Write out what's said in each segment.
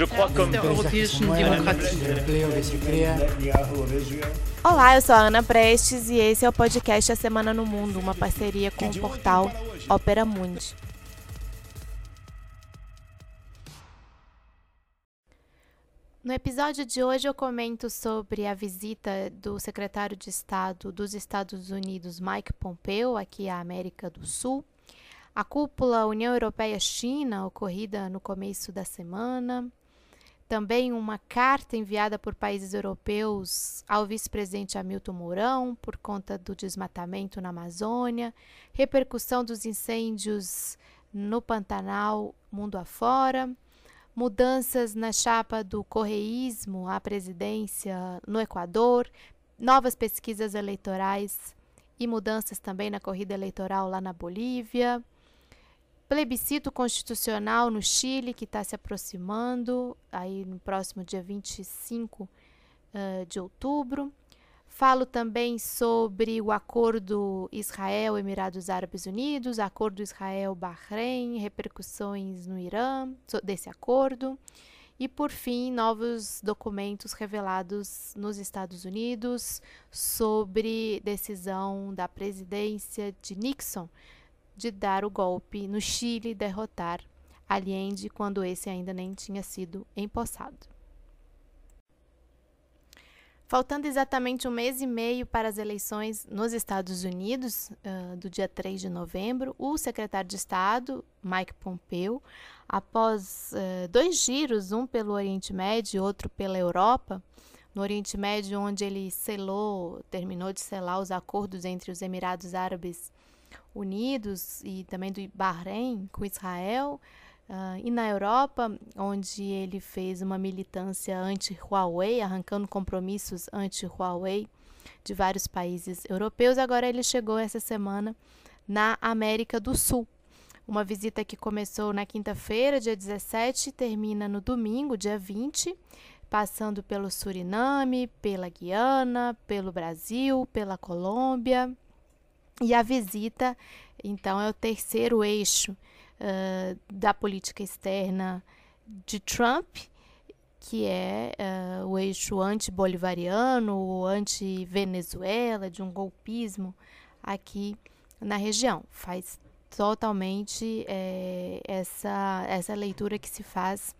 Je crois comme europäischen Demokratie. Olá, eu sou a Ana Prestes e esse é o podcast A Semana no Mundo, uma parceria com o portal Opera Mundi. No episódio de hoje eu comento sobre a visita do secretário de Estado dos Estados Unidos, Mike Pompeo, aqui à América do Sul, a cúpula União Europeia-China, ocorrida no começo da semana, também uma carta enviada por países europeus ao vice-presidente Hamilton Mourão por conta do desmatamento na Amazônia, repercussão dos incêndios no Pantanal mundo afora mudanças na chapa do correísmo à presidência no Equador, novas pesquisas eleitorais e mudanças também na corrida eleitoral lá na Bolívia, plebiscito constitucional no Chile que está se aproximando, aí no próximo dia 25 uh, de outubro. Falo também sobre o acordo Israel-Emirados Árabes Unidos, acordo Israel-Bahrein, repercussões no Irã desse acordo. E, por fim, novos documentos revelados nos Estados Unidos sobre decisão da presidência de Nixon de dar o golpe no Chile e derrotar Allende quando esse ainda nem tinha sido empossado. Faltando exatamente um mês e meio para as eleições nos Estados Unidos, uh, do dia 3 de novembro, o secretário de Estado, Mike Pompeo, após uh, dois giros, um pelo Oriente Médio e outro pela Europa, no Oriente Médio, onde ele selou, terminou de selar os acordos entre os Emirados Árabes Unidos e também do Bahrein com Israel, Uh, e na Europa, onde ele fez uma militância anti-Huawei, arrancando compromissos anti-Huawei de vários países europeus, agora ele chegou essa semana na América do Sul. Uma visita que começou na quinta-feira, dia 17, e termina no domingo, dia 20, passando pelo Suriname, pela Guiana, pelo Brasil, pela Colômbia. E a visita, então, é o terceiro eixo uh, da política externa de Trump, que é uh, o eixo anti-bolivariano, anti-Venezuela, de um golpismo aqui na região. Faz totalmente é, essa, essa leitura que se faz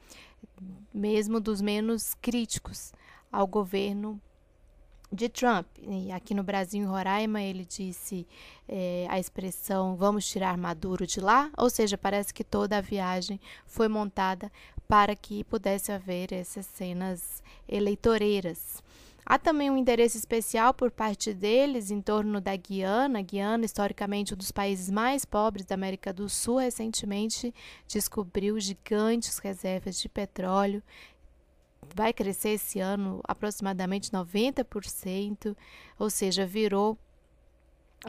mesmo dos menos críticos ao governo de Trump. E aqui no Brasil, em Roraima, ele disse é, a expressão vamos tirar Maduro de lá, ou seja, parece que toda a viagem foi montada para que pudesse haver essas cenas eleitoreiras. Há também um interesse especial por parte deles em torno da Guiana. Guiana, historicamente, um dos países mais pobres da América do Sul, recentemente descobriu gigantes reservas de petróleo vai crescer esse ano aproximadamente 90%, ou seja, virou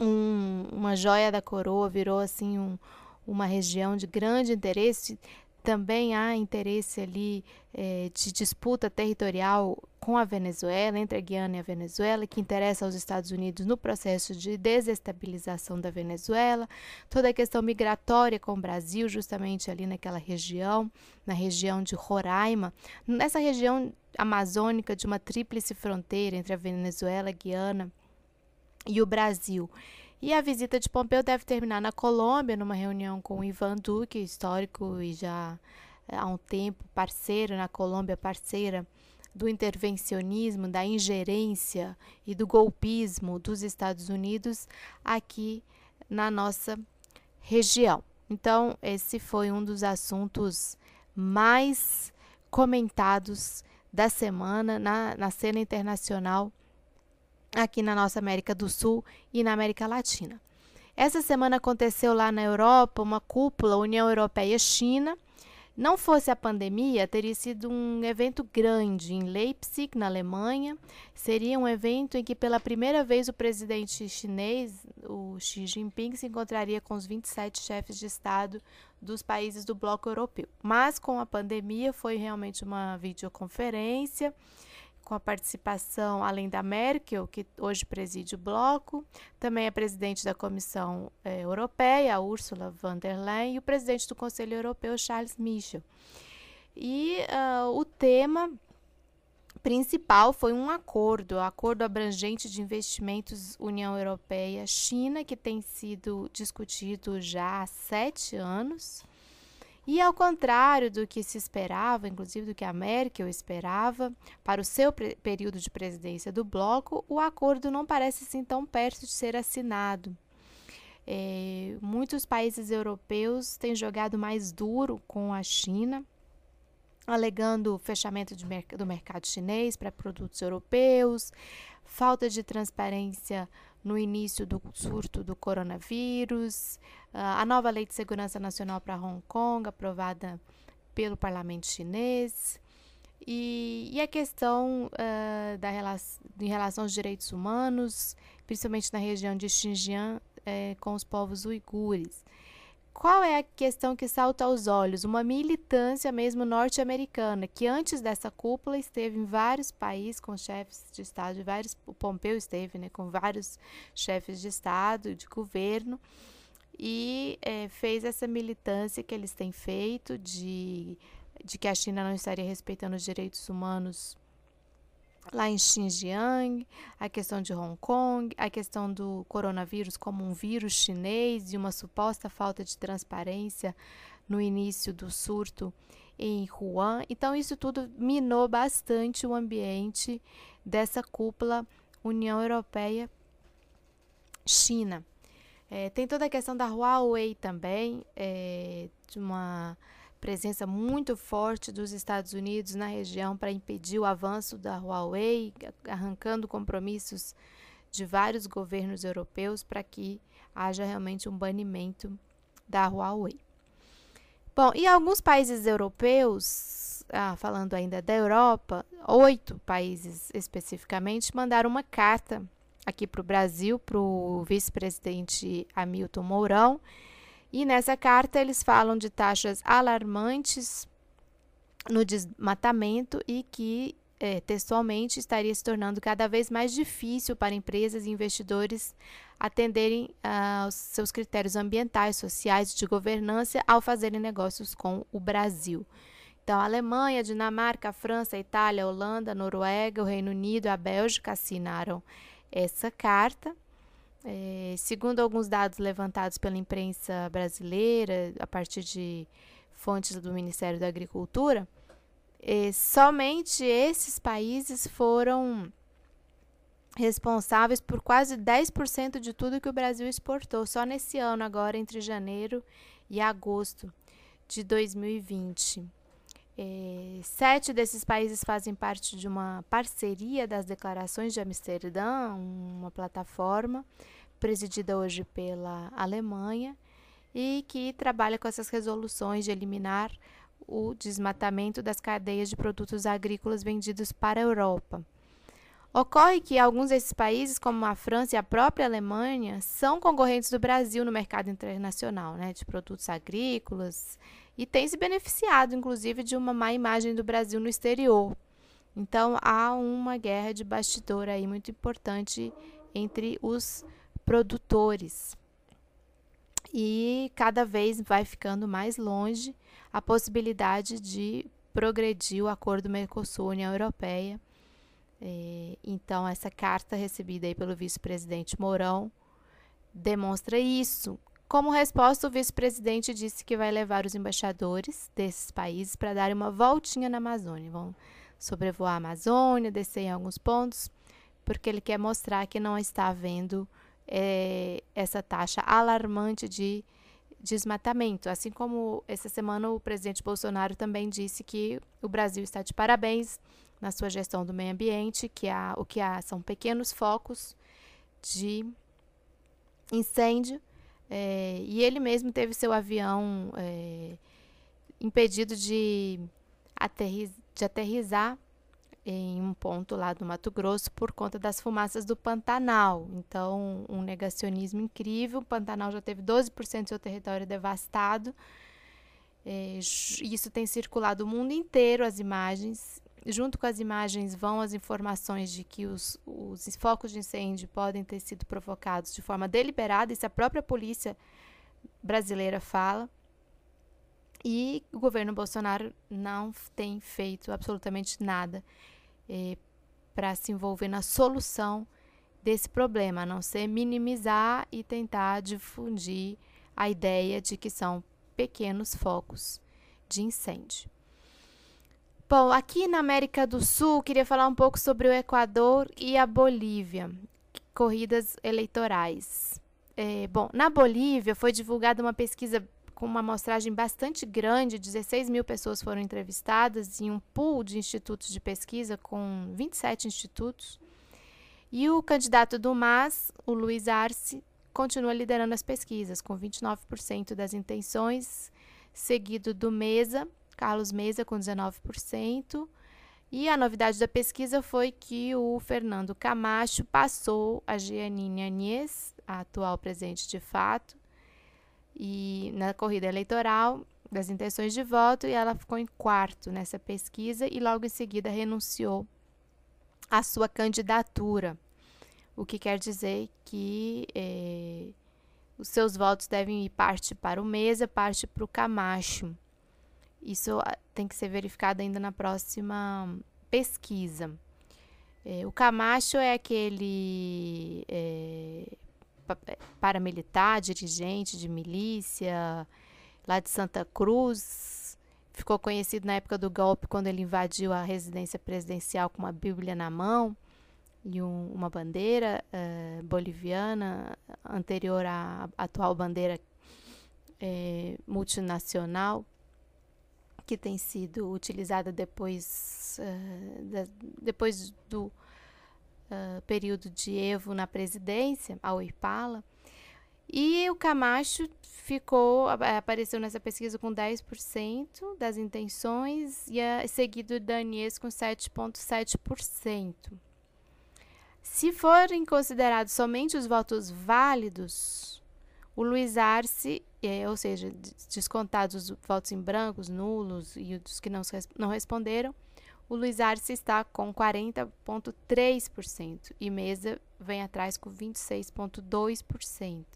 um, uma joia da coroa, virou assim um, uma região de grande interesse também há interesse ali é, de disputa territorial com a Venezuela, entre a Guiana e a Venezuela, que interessa aos Estados Unidos no processo de desestabilização da Venezuela, toda a questão migratória com o Brasil, justamente ali naquela região, na região de Roraima, nessa região amazônica de uma tríplice fronteira entre a Venezuela, a Guiana e o Brasil. E a visita de Pompeu deve terminar na Colômbia, numa reunião com Ivan Duque, histórico e já eh, há um tempo parceiro na Colômbia, parceira do intervencionismo, da ingerência e do golpismo dos Estados Unidos aqui na nossa região. Então, esse foi um dos assuntos mais comentados da semana na, na cena internacional aqui na nossa América do Sul e na América Latina. Essa semana aconteceu lá na Europa uma cúpula União Europeia-China. Não fosse a pandemia, teria sido um evento grande em Leipzig, na Alemanha. Seria um evento em que, pela primeira vez, o presidente chinês, o Xi Jinping, se encontraria com os 27 chefes de Estado dos países do bloco europeu. Mas, com a pandemia, foi realmente uma videoconferência com a participação, além da Merkel, que hoje preside o bloco, também a presidente da Comissão eh, Europeia, Ursula von der Leyen, e o presidente do Conselho Europeu, Charles Michel. E uh, o tema principal foi um acordo, o acordo abrangente de investimentos União Europeia-China, que tem sido discutido já há sete anos. E ao contrário do que se esperava, inclusive do que a Merkel esperava, para o seu período de presidência do bloco, o acordo não parece assim tão perto de ser assinado. É, muitos países europeus têm jogado mais duro com a China, alegando fechamento do mercado chinês para produtos europeus, falta de transparência no início do surto do coronavírus, uh, a nova Lei de Segurança Nacional para Hong Kong, aprovada pelo parlamento chinês, e, e a questão uh, da relação, em relação aos direitos humanos, principalmente na região de Xinjiang, eh, com os povos uigures. Qual é a questão que salta aos olhos? Uma militância mesmo norte-americana, que antes dessa cúpula esteve em vários países com chefes de Estado, vários, o Pompeu esteve né, com vários chefes de Estado, de governo, e é, fez essa militância que eles têm feito de, de que a China não estaria respeitando os direitos humanos lá em Xinjiang, a questão de Hong Kong, a questão do coronavírus como um vírus chinês e uma suposta falta de transparência no início do surto em Wuhan. Então, isso tudo minou bastante o ambiente dessa cúpula União Europeia-China. É, tem toda a questão da Huawei também, é, de uma presença muito forte dos Estados Unidos na região para impedir o avanço da Huawei, arrancando compromissos de vários governos europeus para que haja realmente um banimento da Huawei. Bom, e alguns países europeus, ah, falando ainda da Europa, oito países especificamente, mandaram uma carta aqui para o Brasil, para o vice-presidente Hamilton Mourão, e nessa carta eles falam de taxas alarmantes no desmatamento e que é, textualmente estaria se tornando cada vez mais difícil para empresas e investidores atenderem uh, aos seus critérios ambientais, sociais e de governança ao fazerem negócios com o Brasil. Então, a Alemanha, a Dinamarca, a França, a Itália, a Holanda, a Noruega, o Reino Unido a Bélgica assinaram essa carta é, segundo alguns dados levantados pela imprensa brasileira, a partir de fontes do Ministério da Agricultura, é, somente esses países foram responsáveis por quase 10% de tudo que o Brasil exportou, só nesse ano, agora entre janeiro e agosto de 2020. É, sete desses países fazem parte de uma parceria das declarações de Amsterdã, uma plataforma presidida hoje pela Alemanha e que trabalha com essas resoluções de eliminar o desmatamento das cadeias de produtos agrícolas vendidos para a Europa. Ocorre que alguns desses países, como a França e a própria Alemanha, são concorrentes do Brasil no mercado internacional né, de produtos agrícolas e têm se beneficiado, inclusive, de uma má imagem do Brasil no exterior. Então, há uma guerra de bastidor aí muito importante entre os produtores. E cada vez vai ficando mais longe a possibilidade de progredir o acordo Mercosul-União Europeia. É, então, essa carta recebida aí pelo vice-presidente Mourão demonstra isso. Como resposta, o vice-presidente disse que vai levar os embaixadores desses países para dar uma voltinha na Amazônia. Vão sobrevoar a Amazônia, descer em alguns pontos, porque ele quer mostrar que não está havendo é, essa taxa alarmante de desmatamento. Assim como essa semana o presidente Bolsonaro também disse que o Brasil está de parabéns na sua gestão do meio ambiente, que há, o que há são pequenos focos de incêndio é, e ele mesmo teve seu avião é, impedido de, aterriz, de aterrizar em um ponto lá do Mato Grosso por conta das fumaças do Pantanal. Então, um negacionismo incrível. O Pantanal já teve 12% do seu território devastado. É, isso tem circulado o mundo inteiro, as imagens. Junto com as imagens vão as informações de que os, os focos de incêndio podem ter sido provocados de forma deliberada, isso a própria polícia brasileira fala. E o governo Bolsonaro não tem feito absolutamente nada eh, para se envolver na solução desse problema, a não ser minimizar e tentar difundir a ideia de que são pequenos focos de incêndio. Bom, aqui na América do Sul, queria falar um pouco sobre o Equador e a Bolívia, corridas eleitorais. É, bom, na Bolívia foi divulgada uma pesquisa com uma amostragem bastante grande, 16 mil pessoas foram entrevistadas em um pool de institutos de pesquisa com 27 institutos. E o candidato do MAS, o Luiz Arce, continua liderando as pesquisas, com 29% das intenções, seguido do Mesa, Carlos Mesa, com 19%. E a novidade da pesquisa foi que o Fernando Camacho passou a Giannine Anies, a atual presidente de fato, e na corrida eleitoral das intenções de voto, e ela ficou em quarto nessa pesquisa e logo em seguida renunciou à sua candidatura, o que quer dizer que eh, os seus votos devem ir parte para o Mesa, parte para o Camacho. Isso ah, tem que ser verificado ainda na próxima pesquisa. É, o Camacho é aquele é, paramilitar, dirigente de milícia lá de Santa Cruz. Ficou conhecido na época do golpe quando ele invadiu a residência presidencial com uma Bíblia na mão e um, uma bandeira uh, boliviana anterior à atual bandeira é, multinacional que tem sido utilizada depois, uh, da, depois do uh, período de Evo na presidência, a Oipala. E o Camacho ficou, apareceu nessa pesquisa com 10% das intenções, e a, seguido da Anies com 7,7%. Se forem considerados somente os votos válidos, o Luiz Arce, é, ou seja, descontados os votos em brancos, nulos e os que não, não responderam, o Luiz Arce está com 40,3% e Mesa vem atrás com 26,2%.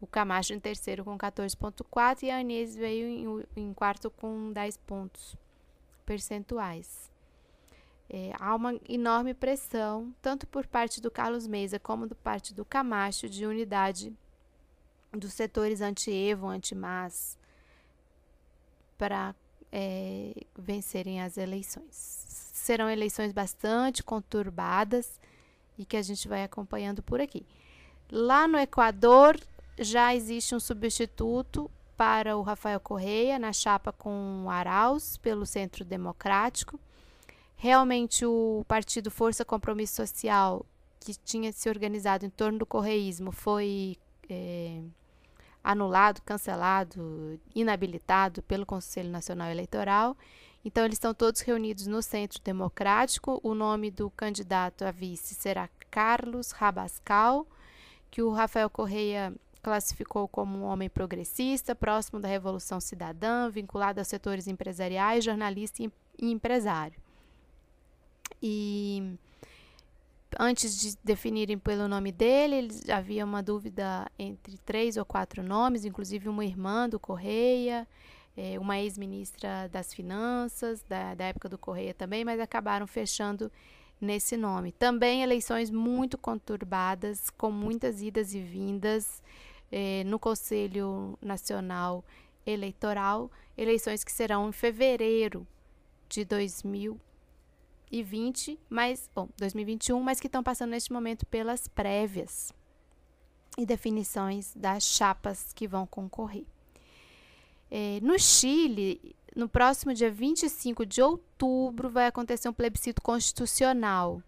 O Camacho em terceiro com 14,4% e a Anês veio em, em, quarto com 10 pontos percentuais. É, há uma enorme pressão, tanto por parte do Carlos Mesa como por parte do Camacho, de unidade dos setores anti-Evo, anti-MAS, para é, vencerem as eleições. Serão eleições bastante conturbadas e que a gente vai acompanhando por aqui. Lá no Equador já existe um substituto para o Rafael Correia na chapa com Arauz pelo Centro Democrático. Realmente o partido Força Compromisso Social, que tinha se organizado em torno do correísmo, foi é, anulado, cancelado, inabilitado pelo Conselho Nacional Eleitoral. Então, eles estão todos reunidos no Centro Democrático. O nome do candidato a vice será Carlos Rabascal, que o Rafael Correia classificou como um homem progressista, próximo da Revolução Cidadã, vinculado aos setores empresariais, jornalista e empresário. E antes de definirem pelo nome dele, havia uma dúvida entre três ou quatro nomes, inclusive uma irmã do Correia, é, uma ex-ministra das Finanças, da, da época do Correia também, mas acabaram fechando nesse nome. Também eleições muito conturbadas, com muitas idas e vindas é, no Conselho Nacional Eleitoral, eleições que serão em fevereiro de 2000 2020, mas, bom, 2021, mas que estão passando neste momento pelas prévias e definições das chapas que vão concorrer. É, no Chile, no próximo dia 25 de outubro, vai acontecer um plebiscito constitucional.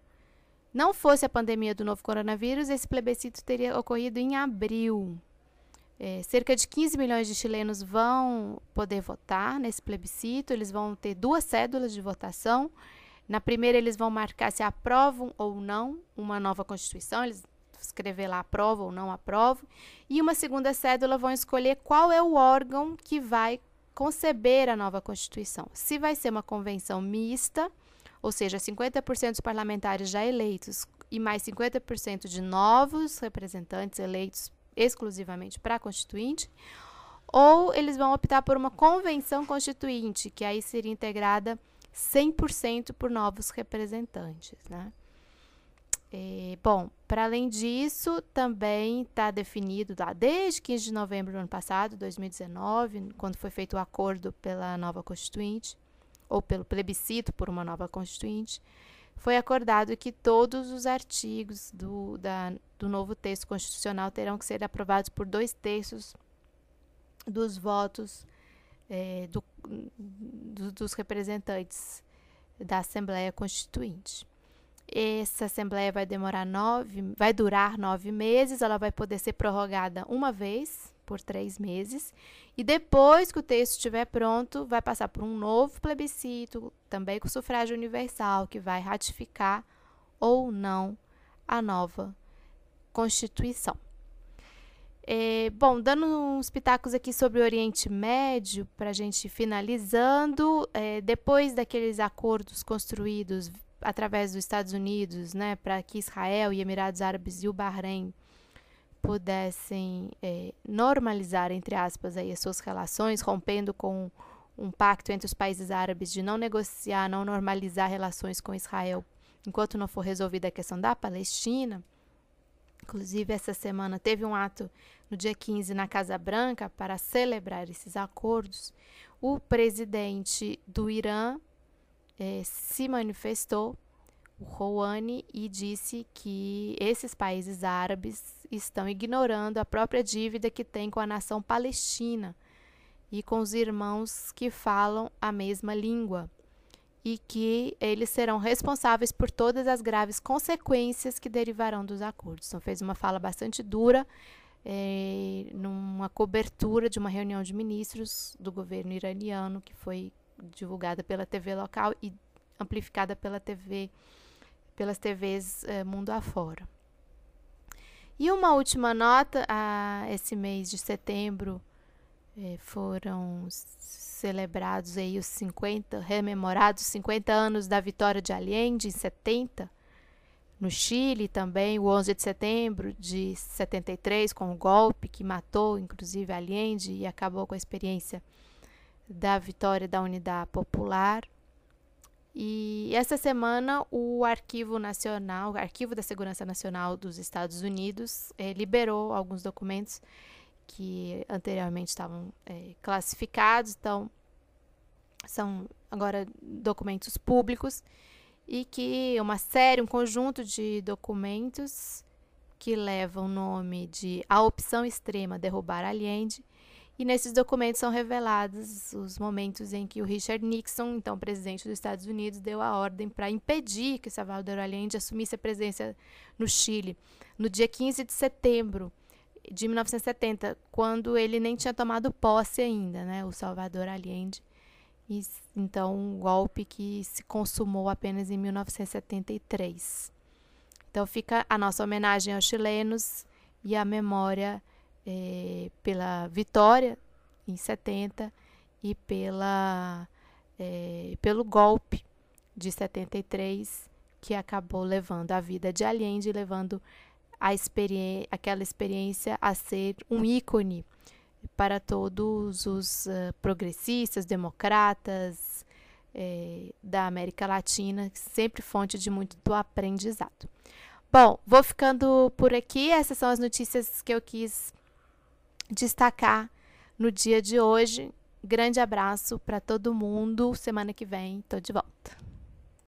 Não fosse a pandemia do novo coronavírus, esse plebiscito teria ocorrido em abril. É, cerca de 15 milhões de chilenos vão poder votar nesse plebiscito, eles vão ter duas cédulas de votação na primeira, eles vão marcar se aprovam ou não uma nova Constituição, eles escrever lá aprovam ou não aprovam. E uma segunda cédula vão escolher qual é o órgão que vai conceber a nova Constituição. Se vai ser uma convenção mista, ou seja, 50% dos parlamentares já eleitos e mais 50% de novos representantes eleitos exclusivamente para Constituinte, ou eles vão optar por uma convenção constituinte, que aí seria integrada 100% por novos representantes, né? E, bom, para além disso, também está definido lá desde 15 de novembro do ano passado, 2019, quando foi feito o acordo pela nova Constituinte, ou pelo plebiscito por uma nova Constituinte, foi acordado que todos os artigos do, da, do novo texto constitucional terão que ser aprovados por dois terços dos votos é, do, do, dos representantes da Assembleia Constituinte. Essa Assembleia vai demorar nove, vai durar nove meses, ela vai poder ser prorrogada uma vez por três meses, e depois que o texto estiver pronto, vai passar por um novo plebiscito, também com sufrágio universal, que vai ratificar ou não a nova Constituição. É, bom, dando uns pitacos aqui sobre o Oriente Médio, para a gente finalizando, é, depois daqueles acordos construídos através dos Estados Unidos, né, para que Israel e Emirados Árabes e o Bahrein pudessem é, normalizar, entre aspas, aí, as suas relações, rompendo com um pacto entre os países árabes de não negociar, não normalizar relações com Israel enquanto não for resolvida a questão da Palestina. Inclusive, essa semana teve um ato no dia 15 na Casa Branca para celebrar esses acordos. O presidente do Irã eh, se manifestou, o Rouhani, e disse que esses países árabes estão ignorando a própria dívida que tem com a nação palestina e com os irmãos que falam a mesma língua e que eles serão responsáveis por todas as graves consequências que derivarão dos acordos. Então, fez uma fala bastante dura é, numa cobertura de uma reunião de ministros do governo iraniano que foi divulgada pela TV local e amplificada pela TV, pelas TVs é, mundo afora. E uma última nota, a, esse mês de setembro é, foram celebrados aí os 50, rememorados 50 anos da vitória de Allende em 70, no Chile também, o 11 de setembro de 73, com o golpe que matou inclusive Allende e acabou com a experiência da vitória da Unidade Popular. E essa semana o Arquivo Nacional, o Arquivo da Segurança Nacional dos Estados Unidos, eh, liberou alguns documentos que anteriormente estavam eh, classificados, então são agora documentos públicos e que uma série, um conjunto de documentos que levam o nome de A Opção Extrema Derrubar Allende e nesses documentos são revelados os momentos em que o Richard Nixon, então presidente dos Estados Unidos, deu a ordem para impedir que Salvador Allende assumisse a presidência no Chile. No dia 15 de setembro de 1970, quando ele nem tinha tomado posse ainda, né, o Salvador Allende. E, então, um golpe que se consumou apenas em 1973. Então, fica a nossa homenagem aos chilenos e a memória é, pela vitória em 70 e pela, é, pelo golpe de 73 que acabou levando a vida de Allende, levando a aquela experiência a ser um ícone para todos os uh, progressistas, democratas eh, da América Latina, sempre fonte de muito aprendizado. Bom, vou ficando por aqui. Essas são as notícias que eu quis destacar no dia de hoje. Grande abraço para todo mundo. Semana que vem estou de volta.